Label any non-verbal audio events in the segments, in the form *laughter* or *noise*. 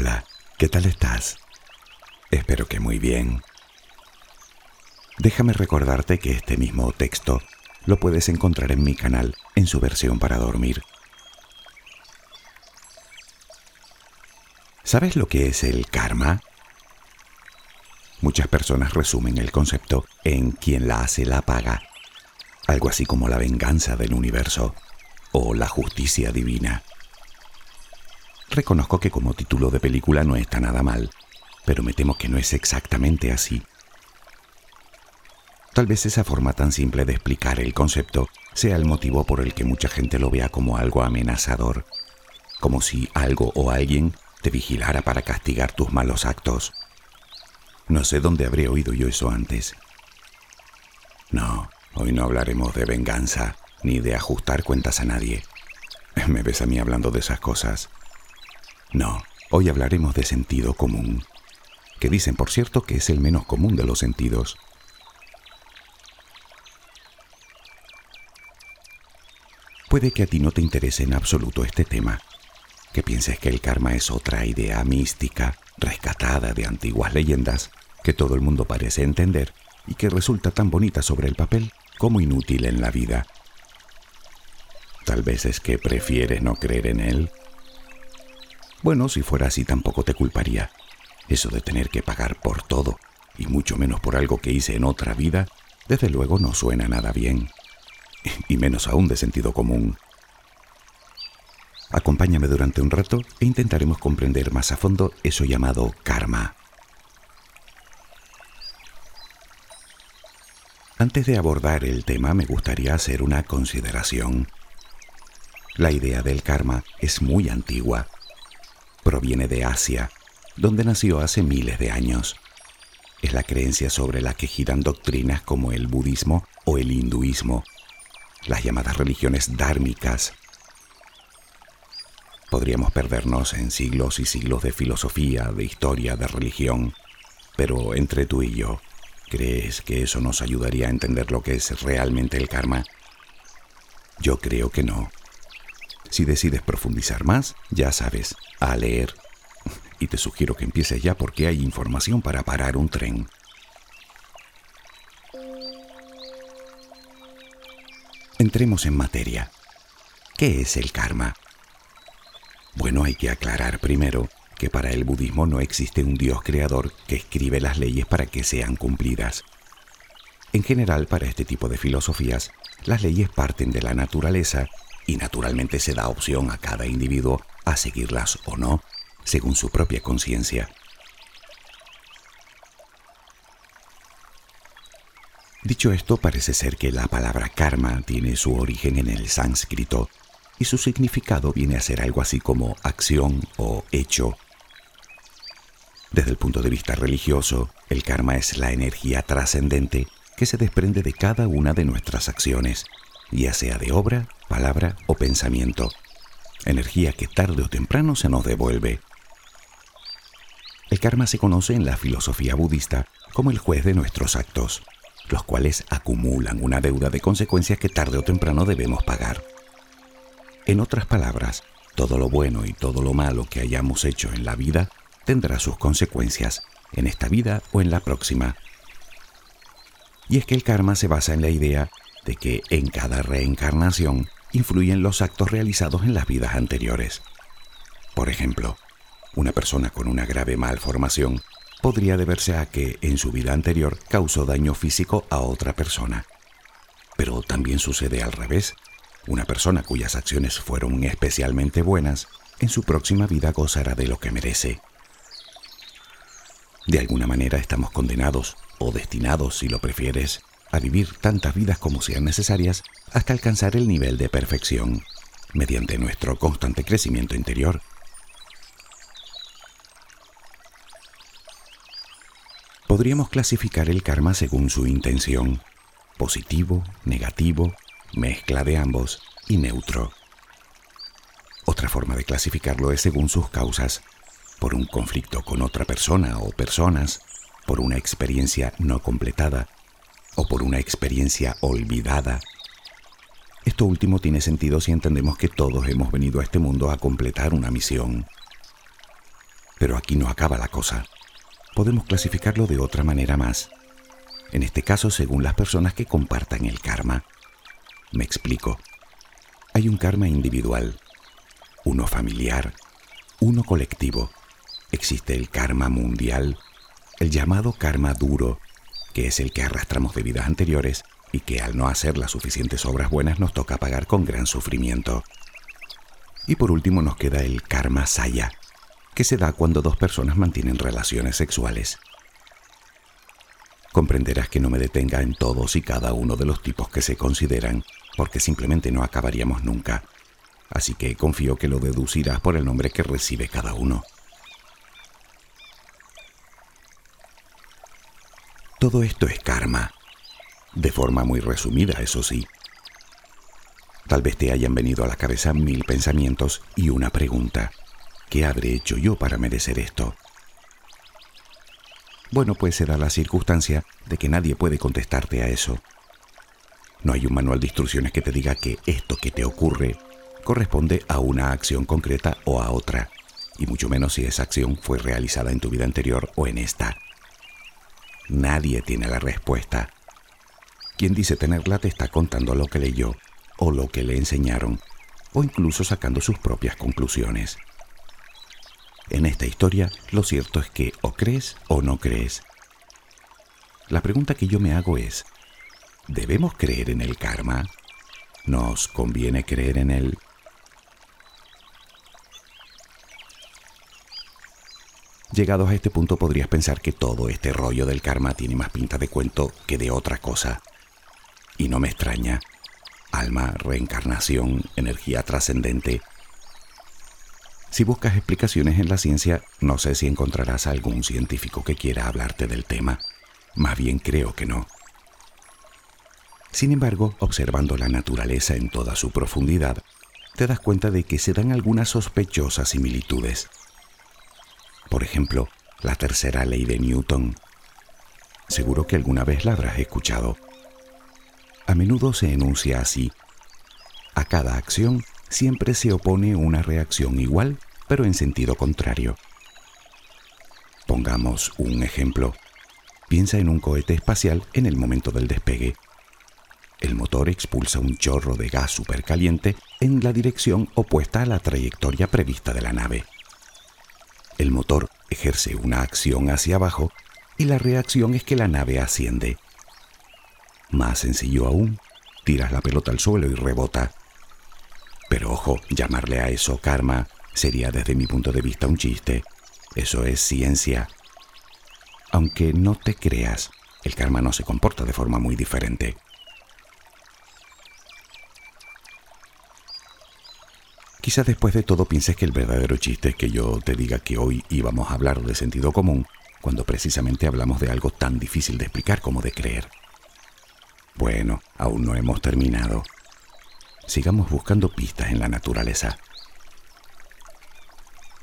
Hola, ¿qué tal estás? Espero que muy bien. Déjame recordarte que este mismo texto lo puedes encontrar en mi canal en su versión para dormir. ¿Sabes lo que es el karma? Muchas personas resumen el concepto en quien la hace la paga, algo así como la venganza del universo o la justicia divina. Reconozco que como título de película no está nada mal, pero me temo que no es exactamente así. Tal vez esa forma tan simple de explicar el concepto sea el motivo por el que mucha gente lo vea como algo amenazador, como si algo o alguien te vigilara para castigar tus malos actos. No sé dónde habré oído yo eso antes. No, hoy no hablaremos de venganza ni de ajustar cuentas a nadie. *laughs* ¿Me ves a mí hablando de esas cosas? No, hoy hablaremos de sentido común, que dicen por cierto que es el menos común de los sentidos. Puede que a ti no te interese en absoluto este tema, que pienses que el karma es otra idea mística, rescatada de antiguas leyendas, que todo el mundo parece entender y que resulta tan bonita sobre el papel como inútil en la vida. Tal vez es que prefieres no creer en él. Bueno, si fuera así tampoco te culparía. Eso de tener que pagar por todo, y mucho menos por algo que hice en otra vida, desde luego no suena nada bien y menos aún de sentido común. Acompáñame durante un rato e intentaremos comprender más a fondo eso llamado karma. Antes de abordar el tema me gustaría hacer una consideración. La idea del karma es muy antigua. Proviene de Asia, donde nació hace miles de años. Es la creencia sobre la que giran doctrinas como el budismo o el hinduismo, las llamadas religiones dármicas. Podríamos perdernos en siglos y siglos de filosofía, de historia, de religión, pero entre tú y yo, ¿crees que eso nos ayudaría a entender lo que es realmente el karma? Yo creo que no. Si decides profundizar más, ya sabes, a leer. Y te sugiero que empieces ya porque hay información para parar un tren. Entremos en materia. ¿Qué es el karma? Bueno, hay que aclarar primero que para el budismo no existe un Dios creador que escribe las leyes para que sean cumplidas. En general, para este tipo de filosofías, las leyes parten de la naturaleza y naturalmente se da opción a cada individuo a seguirlas o no, según su propia conciencia. Dicho esto, parece ser que la palabra karma tiene su origen en el sánscrito y su significado viene a ser algo así como acción o hecho. Desde el punto de vista religioso, el karma es la energía trascendente que se desprende de cada una de nuestras acciones, ya sea de obra, palabra o pensamiento. Energía que tarde o temprano se nos devuelve. El karma se conoce en la filosofía budista como el juez de nuestros actos los cuales acumulan una deuda de consecuencias que tarde o temprano debemos pagar. En otras palabras, todo lo bueno y todo lo malo que hayamos hecho en la vida tendrá sus consecuencias en esta vida o en la próxima. Y es que el karma se basa en la idea de que en cada reencarnación influyen los actos realizados en las vidas anteriores. Por ejemplo, una persona con una grave malformación podría deberse a que en su vida anterior causó daño físico a otra persona. Pero también sucede al revés. Una persona cuyas acciones fueron especialmente buenas, en su próxima vida gozará de lo que merece. De alguna manera estamos condenados, o destinados, si lo prefieres, a vivir tantas vidas como sean necesarias hasta alcanzar el nivel de perfección, mediante nuestro constante crecimiento interior Podríamos clasificar el karma según su intención, positivo, negativo, mezcla de ambos y neutro. Otra forma de clasificarlo es según sus causas, por un conflicto con otra persona o personas, por una experiencia no completada o por una experiencia olvidada. Esto último tiene sentido si entendemos que todos hemos venido a este mundo a completar una misión. Pero aquí no acaba la cosa. Podemos clasificarlo de otra manera más. En este caso, según las personas que compartan el karma. Me explico. Hay un karma individual, uno familiar, uno colectivo. Existe el karma mundial, el llamado karma duro, que es el que arrastramos de vidas anteriores y que al no hacer las suficientes obras buenas nos toca pagar con gran sufrimiento. Y por último nos queda el karma saya, que se da cuando dos personas mantienen relaciones sexuales. Comprenderás que no me detenga en todos y cada uno de los tipos que se consideran, porque simplemente no acabaríamos nunca. Así que confío que lo deducirás por el nombre que recibe cada uno. Todo esto es karma, de forma muy resumida, eso sí. Tal vez te hayan venido a la cabeza mil pensamientos y una pregunta. ¿Qué habré hecho yo para merecer esto? Bueno, pues se da la circunstancia de que nadie puede contestarte a eso. No hay un manual de instrucciones que te diga que esto que te ocurre corresponde a una acción concreta o a otra, y mucho menos si esa acción fue realizada en tu vida anterior o en esta. Nadie tiene la respuesta. Quien dice tenerla te está contando lo que leyó o lo que le enseñaron, o incluso sacando sus propias conclusiones. En esta historia, lo cierto es que o crees o no crees. La pregunta que yo me hago es, ¿debemos creer en el karma? ¿Nos conviene creer en él? Llegados a este punto podrías pensar que todo este rollo del karma tiene más pinta de cuento que de otra cosa. Y no me extraña. Alma, reencarnación, energía trascendente. Si buscas explicaciones en la ciencia, no sé si encontrarás a algún científico que quiera hablarte del tema. Más bien creo que no. Sin embargo, observando la naturaleza en toda su profundidad, te das cuenta de que se dan algunas sospechosas similitudes. Por ejemplo, la tercera ley de Newton. Seguro que alguna vez la habrás escuchado. A menudo se enuncia así. A cada acción siempre se opone una reacción igual, pero en sentido contrario. Pongamos un ejemplo. Piensa en un cohete espacial en el momento del despegue. El motor expulsa un chorro de gas supercaliente en la dirección opuesta a la trayectoria prevista de la nave. El motor ejerce una acción hacia abajo y la reacción es que la nave asciende. Más sencillo aún, tiras la pelota al suelo y rebota. Pero ojo, llamarle a eso karma sería desde mi punto de vista un chiste. Eso es ciencia. Aunque no te creas, el karma no se comporta de forma muy diferente. Quizás después de todo pienses que el verdadero chiste es que yo te diga que hoy íbamos a hablar de sentido común cuando precisamente hablamos de algo tan difícil de explicar como de creer. Bueno, aún no hemos terminado. Sigamos buscando pistas en la naturaleza.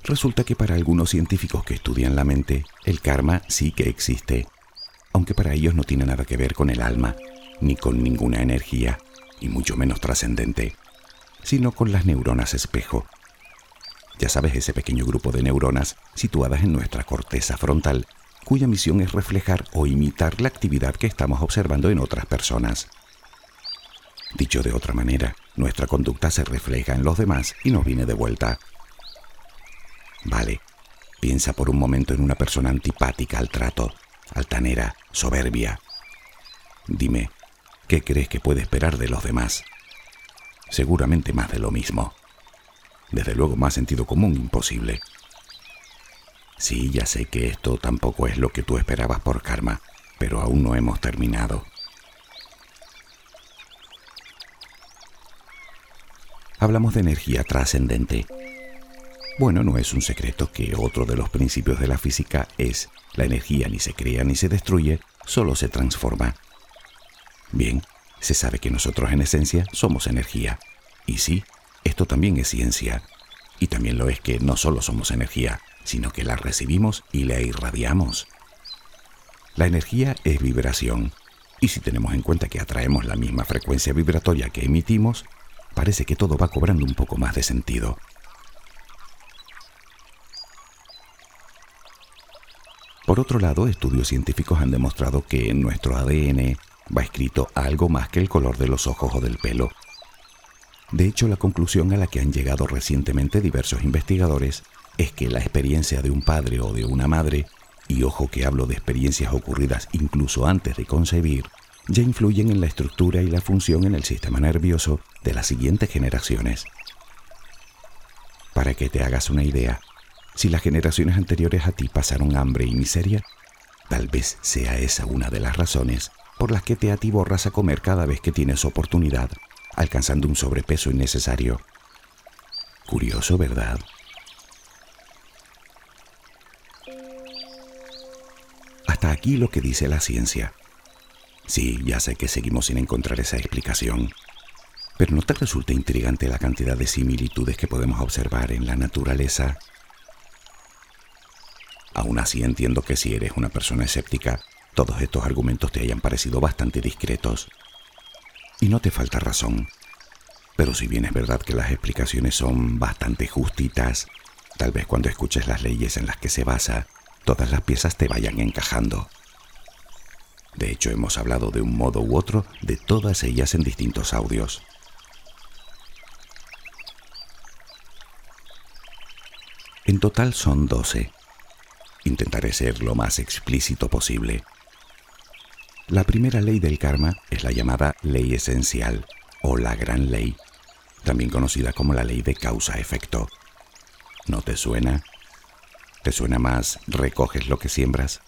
Resulta que para algunos científicos que estudian la mente, el karma sí que existe, aunque para ellos no tiene nada que ver con el alma, ni con ninguna energía, y mucho menos trascendente sino con las neuronas espejo. Ya sabes, ese pequeño grupo de neuronas situadas en nuestra corteza frontal, cuya misión es reflejar o imitar la actividad que estamos observando en otras personas. Dicho de otra manera, nuestra conducta se refleja en los demás y nos viene de vuelta. Vale, piensa por un momento en una persona antipática al trato, altanera, soberbia. Dime, ¿qué crees que puede esperar de los demás? Seguramente más de lo mismo. Desde luego más sentido común imposible. Sí, ya sé que esto tampoco es lo que tú esperabas por karma, pero aún no hemos terminado. Hablamos de energía trascendente. Bueno, no es un secreto que otro de los principios de la física es la energía ni se crea ni se destruye, solo se transforma. Bien, se sabe que nosotros en esencia somos energía. Y sí, esto también es ciencia. Y también lo es que no solo somos energía, sino que la recibimos y la irradiamos. La energía es vibración. Y si tenemos en cuenta que atraemos la misma frecuencia vibratoria que emitimos, parece que todo va cobrando un poco más de sentido. Por otro lado, estudios científicos han demostrado que en nuestro ADN va escrito algo más que el color de los ojos o del pelo. De hecho, la conclusión a la que han llegado recientemente diversos investigadores es que la experiencia de un padre o de una madre, y ojo que hablo de experiencias ocurridas incluso antes de concebir, ya influyen en la estructura y la función en el sistema nervioso de las siguientes generaciones. Para que te hagas una idea, si las generaciones anteriores a ti pasaron hambre y miseria, tal vez sea esa una de las razones por las que te atiborras a comer cada vez que tienes oportunidad, alcanzando un sobrepeso innecesario. Curioso, ¿verdad? Hasta aquí lo que dice la ciencia. Sí, ya sé que seguimos sin encontrar esa explicación. Pero ¿no te resulta intrigante la cantidad de similitudes que podemos observar en la naturaleza? Aún así entiendo que si eres una persona escéptica, todos estos argumentos te hayan parecido bastante discretos. Y no te falta razón. Pero si bien es verdad que las explicaciones son bastante justitas, tal vez cuando escuches las leyes en las que se basa, todas las piezas te vayan encajando. De hecho, hemos hablado de un modo u otro de todas ellas en distintos audios. En total son 12. Intentaré ser lo más explícito posible. La primera ley del karma es la llamada ley esencial o la gran ley, también conocida como la ley de causa-efecto. ¿No te suena? ¿Te suena más recoges lo que siembras?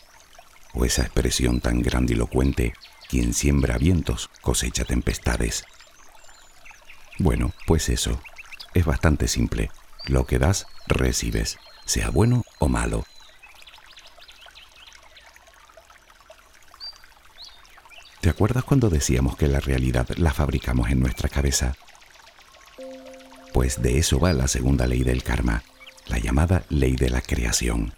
o esa expresión tan grandilocuente, quien siembra vientos cosecha tempestades. Bueno, pues eso, es bastante simple. Lo que das, recibes, sea bueno o malo. ¿Te acuerdas cuando decíamos que la realidad la fabricamos en nuestra cabeza? Pues de eso va la segunda ley del karma, la llamada ley de la creación.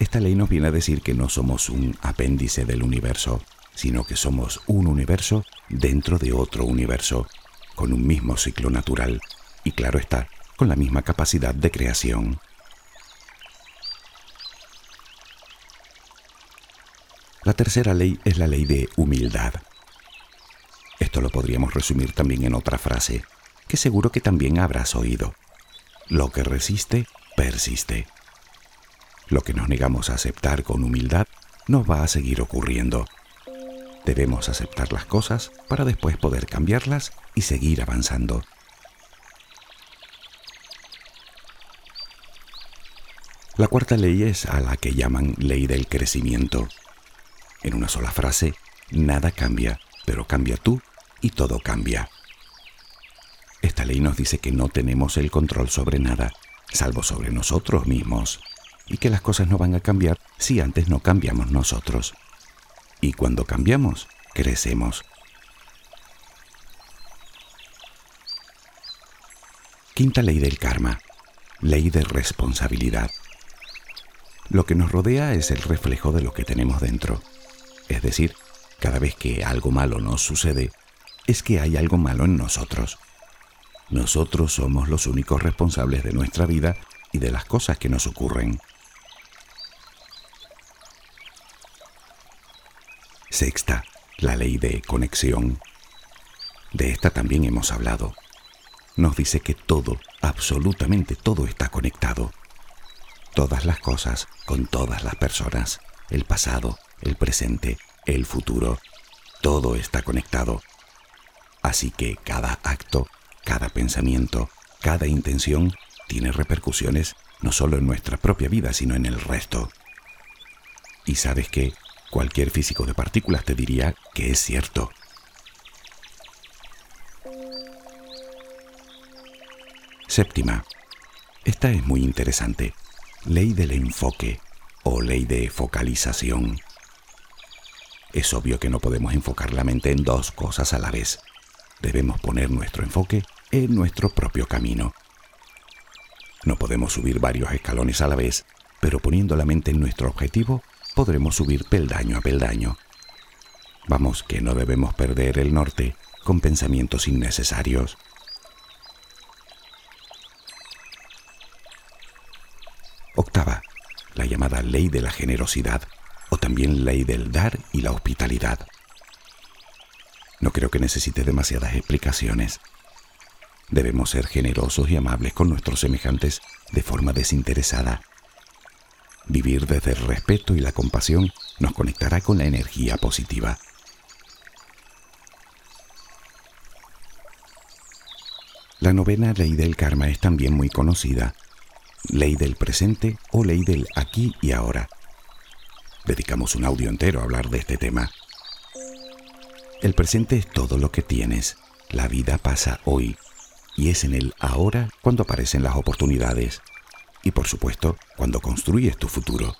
Esta ley nos viene a decir que no somos un apéndice del universo, sino que somos un universo dentro de otro universo, con un mismo ciclo natural y claro está, con la misma capacidad de creación. La tercera ley es la ley de humildad. Esto lo podríamos resumir también en otra frase, que seguro que también habrás oído. Lo que resiste, persiste. Lo que nos negamos a aceptar con humildad nos va a seguir ocurriendo. Debemos aceptar las cosas para después poder cambiarlas y seguir avanzando. La cuarta ley es a la que llaman ley del crecimiento. En una sola frase, nada cambia, pero cambia tú y todo cambia. Esta ley nos dice que no tenemos el control sobre nada, salvo sobre nosotros mismos y que las cosas no van a cambiar si antes no cambiamos nosotros. Y cuando cambiamos, crecemos. Quinta ley del karma, ley de responsabilidad. Lo que nos rodea es el reflejo de lo que tenemos dentro. Es decir, cada vez que algo malo nos sucede, es que hay algo malo en nosotros. Nosotros somos los únicos responsables de nuestra vida y de las cosas que nos ocurren. Sexta, la ley de conexión. De esta también hemos hablado. Nos dice que todo, absolutamente todo está conectado. Todas las cosas con todas las personas, el pasado, el presente, el futuro, todo está conectado. Así que cada acto, cada pensamiento, cada intención tiene repercusiones no solo en nuestra propia vida, sino en el resto. Y sabes que Cualquier físico de partículas te diría que es cierto. Séptima. Esta es muy interesante. Ley del enfoque o ley de focalización. Es obvio que no podemos enfocar la mente en dos cosas a la vez. Debemos poner nuestro enfoque en nuestro propio camino. No podemos subir varios escalones a la vez, pero poniendo la mente en nuestro objetivo, podremos subir peldaño a peldaño. Vamos, que no debemos perder el norte con pensamientos innecesarios. Octava, la llamada ley de la generosidad o también ley del dar y la hospitalidad. No creo que necesite demasiadas explicaciones. Debemos ser generosos y amables con nuestros semejantes de forma desinteresada. Vivir desde el respeto y la compasión nos conectará con la energía positiva. La novena ley del karma es también muy conocida, ley del presente o ley del aquí y ahora. Dedicamos un audio entero a hablar de este tema. El presente es todo lo que tienes. La vida pasa hoy y es en el ahora cuando aparecen las oportunidades y por supuesto cuando construyes tu futuro.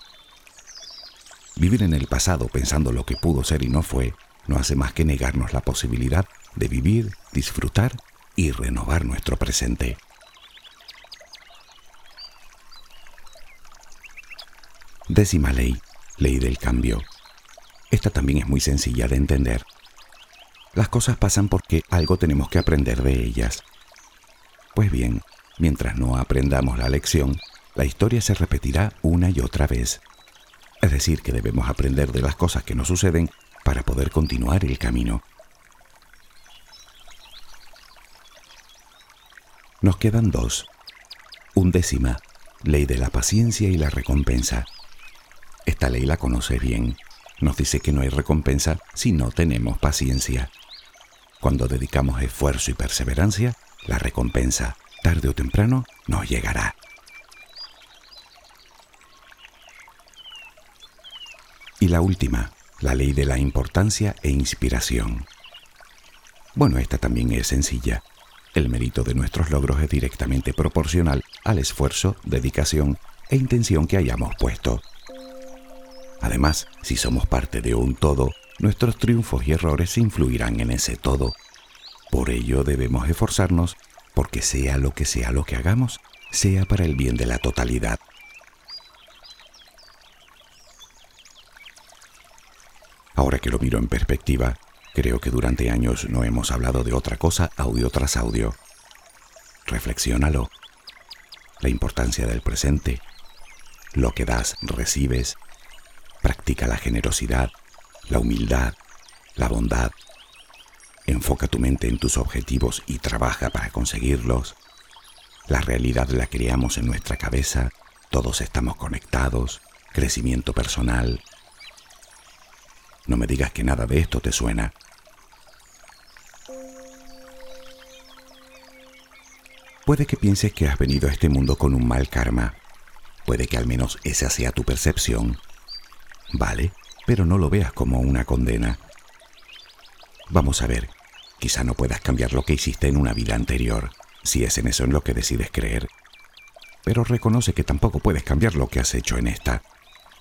Vivir en el pasado pensando lo que pudo ser y no fue no hace más que negarnos la posibilidad de vivir, disfrutar y renovar nuestro presente. Décima ley, ley del cambio. Esta también es muy sencilla de entender. Las cosas pasan porque algo tenemos que aprender de ellas. Pues bien, mientras no aprendamos la lección, la historia se repetirá una y otra vez. Es decir, que debemos aprender de las cosas que nos suceden para poder continuar el camino. Nos quedan dos. Undécima, ley de la paciencia y la recompensa. Esta ley la conoces bien. Nos dice que no hay recompensa si no tenemos paciencia. Cuando dedicamos esfuerzo y perseverancia, la recompensa, tarde o temprano, nos llegará. Y la última, la ley de la importancia e inspiración. Bueno, esta también es sencilla. El mérito de nuestros logros es directamente proporcional al esfuerzo, dedicación e intención que hayamos puesto. Además, si somos parte de un todo, nuestros triunfos y errores influirán en ese todo por ello debemos esforzarnos porque sea lo que sea lo que hagamos, sea para el bien de la totalidad. Ahora que lo miro en perspectiva, creo que durante años no hemos hablado de otra cosa audio tras audio. Reflexiónalo. La importancia del presente. Lo que das, recibes. Practica la generosidad, la humildad, la bondad, Enfoca tu mente en tus objetivos y trabaja para conseguirlos. La realidad la creamos en nuestra cabeza, todos estamos conectados, crecimiento personal. No me digas que nada de esto te suena. Puede que pienses que has venido a este mundo con un mal karma. Puede que al menos esa sea tu percepción. Vale, pero no lo veas como una condena. Vamos a ver, Quizá no puedas cambiar lo que hiciste en una vida anterior, si es en eso en lo que decides creer. Pero reconoce que tampoco puedes cambiar lo que has hecho en esta.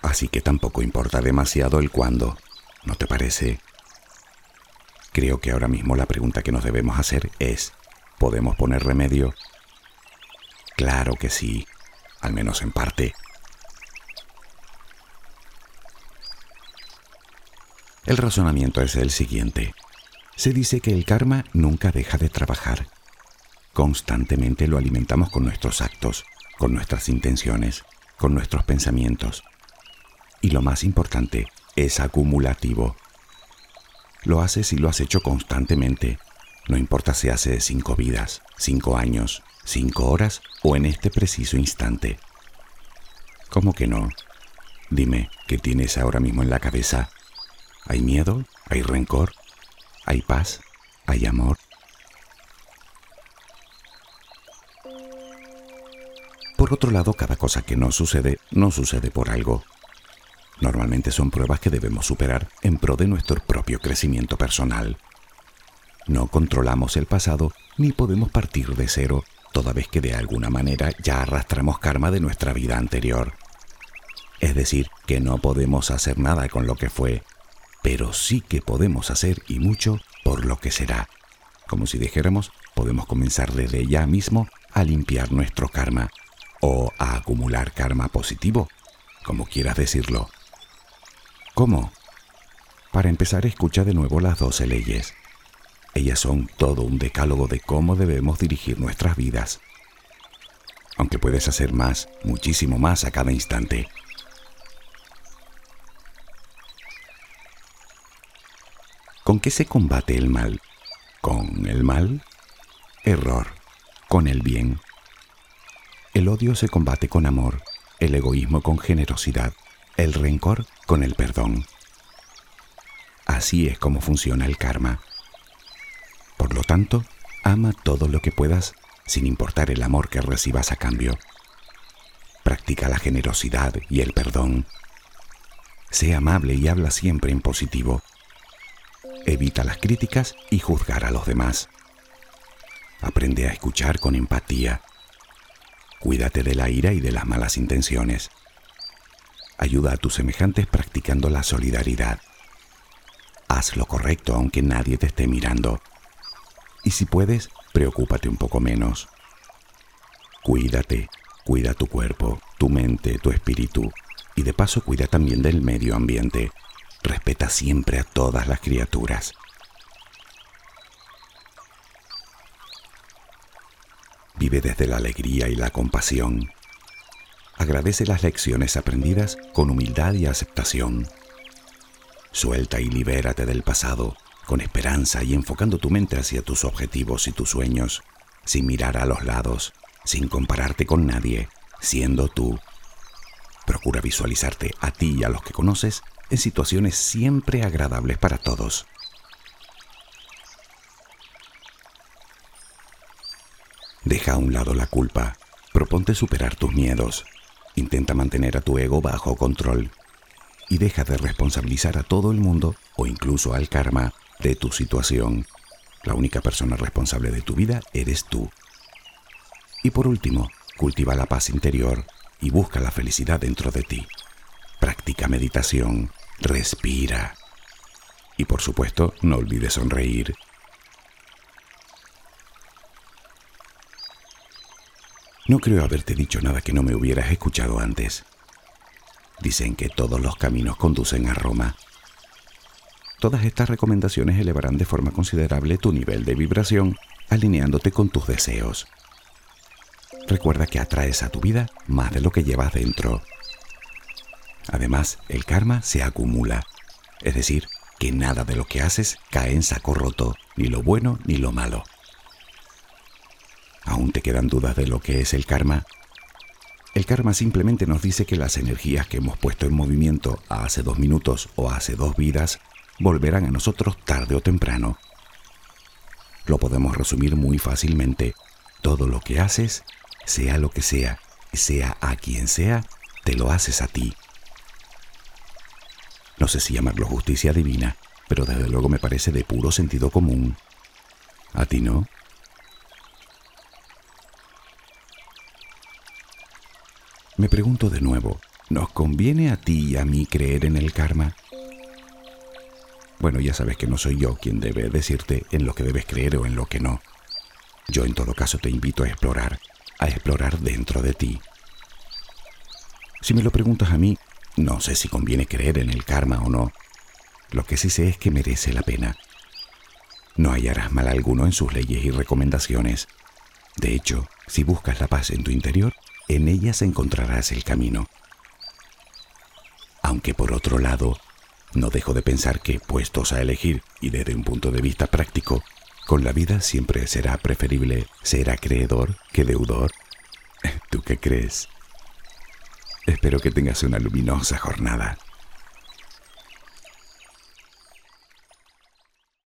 Así que tampoco importa demasiado el cuándo. ¿No te parece? Creo que ahora mismo la pregunta que nos debemos hacer es, ¿podemos poner remedio? Claro que sí, al menos en parte. El razonamiento es el siguiente se dice que el karma nunca deja de trabajar. Constantemente lo alimentamos con nuestros actos, con nuestras intenciones, con nuestros pensamientos. Y lo más importante, es acumulativo. Lo haces y lo has hecho constantemente, no importa si hace cinco vidas, cinco años, cinco horas o en este preciso instante. ¿Cómo que no? Dime, ¿qué tienes ahora mismo en la cabeza? ¿Hay miedo? ¿Hay rencor? hay paz, hay amor. Por otro lado, cada cosa que no sucede, no sucede por algo. Normalmente son pruebas que debemos superar en pro de nuestro propio crecimiento personal. No controlamos el pasado ni podemos partir de cero, toda vez que de alguna manera ya arrastramos karma de nuestra vida anterior. Es decir, que no podemos hacer nada con lo que fue, pero sí que podemos hacer y mucho por lo que será. Como si dijéramos, podemos comenzar desde ya mismo a limpiar nuestro karma o a acumular karma positivo, como quieras decirlo. ¿Cómo? Para empezar, escucha de nuevo las doce leyes. Ellas son todo un decálogo de cómo debemos dirigir nuestras vidas. Aunque puedes hacer más, muchísimo más a cada instante. ¿Con qué se combate el mal? ¿Con el mal? Error. Con el bien. El odio se combate con amor, el egoísmo con generosidad, el rencor con el perdón. Así es como funciona el karma. Por lo tanto, ama todo lo que puedas sin importar el amor que recibas a cambio. Practica la generosidad y el perdón. Sé amable y habla siempre en positivo. Evita las críticas y juzgar a los demás. Aprende a escuchar con empatía. Cuídate de la ira y de las malas intenciones. Ayuda a tus semejantes practicando la solidaridad. Haz lo correcto aunque nadie te esté mirando. Y si puedes, preocúpate un poco menos. Cuídate, cuida tu cuerpo, tu mente, tu espíritu y de paso cuida también del medio ambiente. Respeta siempre a todas las criaturas. Vive desde la alegría y la compasión. Agradece las lecciones aprendidas con humildad y aceptación. Suelta y libérate del pasado con esperanza y enfocando tu mente hacia tus objetivos y tus sueños, sin mirar a los lados, sin compararte con nadie, siendo tú. Procura visualizarte a ti y a los que conoces en situaciones siempre agradables para todos. Deja a un lado la culpa, proponte superar tus miedos, intenta mantener a tu ego bajo control y deja de responsabilizar a todo el mundo o incluso al karma de tu situación. La única persona responsable de tu vida eres tú. Y por último, cultiva la paz interior y busca la felicidad dentro de ti. Practica meditación, respira. Y por supuesto, no olvides sonreír. No creo haberte dicho nada que no me hubieras escuchado antes. Dicen que todos los caminos conducen a Roma. Todas estas recomendaciones elevarán de forma considerable tu nivel de vibración, alineándote con tus deseos. Recuerda que atraes a tu vida más de lo que llevas dentro. Además, el karma se acumula, es decir, que nada de lo que haces cae en saco roto, ni lo bueno ni lo malo. ¿Aún te quedan dudas de lo que es el karma? El karma simplemente nos dice que las energías que hemos puesto en movimiento hace dos minutos o hace dos vidas volverán a nosotros tarde o temprano. Lo podemos resumir muy fácilmente. Todo lo que haces, sea lo que sea, sea a quien sea, te lo haces a ti. No sé si llamarlo justicia divina, pero desde luego me parece de puro sentido común. ¿A ti no? Me pregunto de nuevo, ¿nos conviene a ti y a mí creer en el karma? Bueno, ya sabes que no soy yo quien debe decirte en lo que debes creer o en lo que no. Yo en todo caso te invito a explorar, a explorar dentro de ti. Si me lo preguntas a mí, no sé si conviene creer en el karma o no. Lo que sí sé es que merece la pena. No hallarás mal alguno en sus leyes y recomendaciones. De hecho, si buscas la paz en tu interior, en ellas encontrarás el camino. Aunque por otro lado, no dejo de pensar que, puestos a elegir y desde un punto de vista práctico, con la vida siempre será preferible ser acreedor que deudor. *laughs* ¿Tú qué crees? Espero que tengas una luminosa jornada.